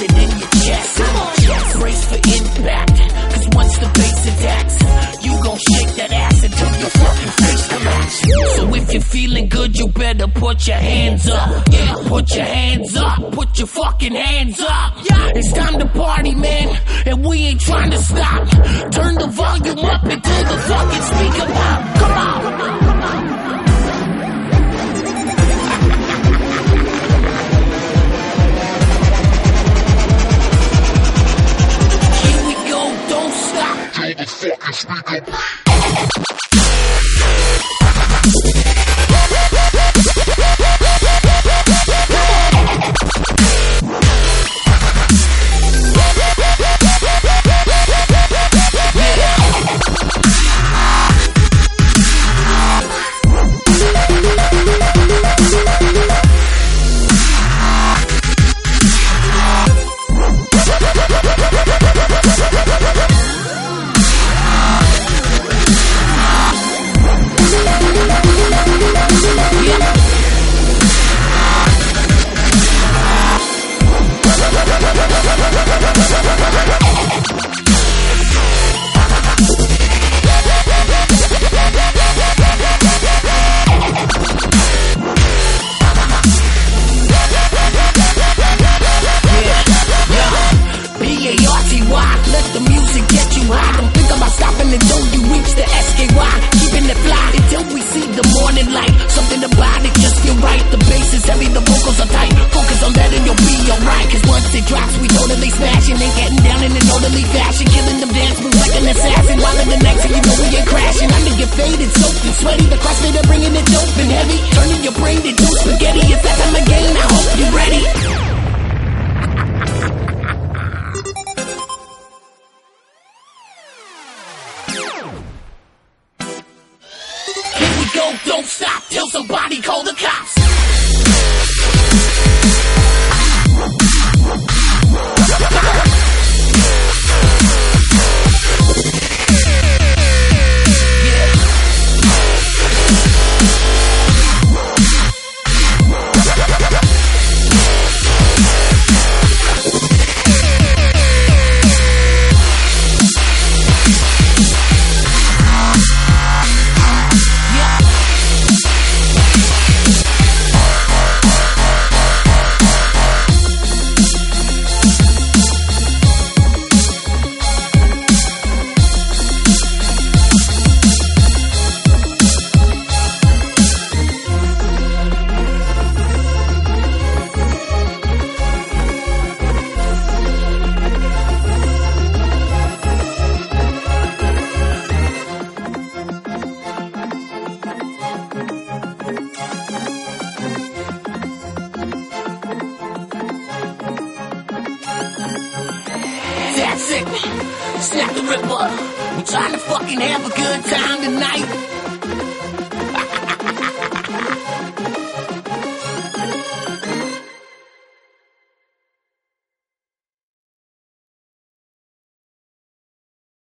You in your chest. Come on, brace for impact. Cause once the attacks, you gon' shake that ass until your fucking face. So if you're feeling good, you better put your hands up. Yeah, put your hands up. Put your fucking hands up. Yeah, it's time to party, man. And we ain't trying to stop. Turn the volume up until the fucking speaker pop. Come on. Stop. B-A-R-T-Y, stopping until you reach the S-K-Y. Keeping it fly until we see the morning light. Something about it just feel right. The bass is heavy, the vocals are tight. Focus on that and you'll be alright. Cause once it drops, we totally smashing and getting down in an orderly fashion. Killing them dance moves like an assassin. While in the next, and you know we ain't crashing. I'm gonna get faded, soaked and sweaty. The crossfader bringing it dope and heavy. Turning your brain Here we go, don't stop till somebody call the cops. Snap the ripper. Trying to fucking have a good time tonight.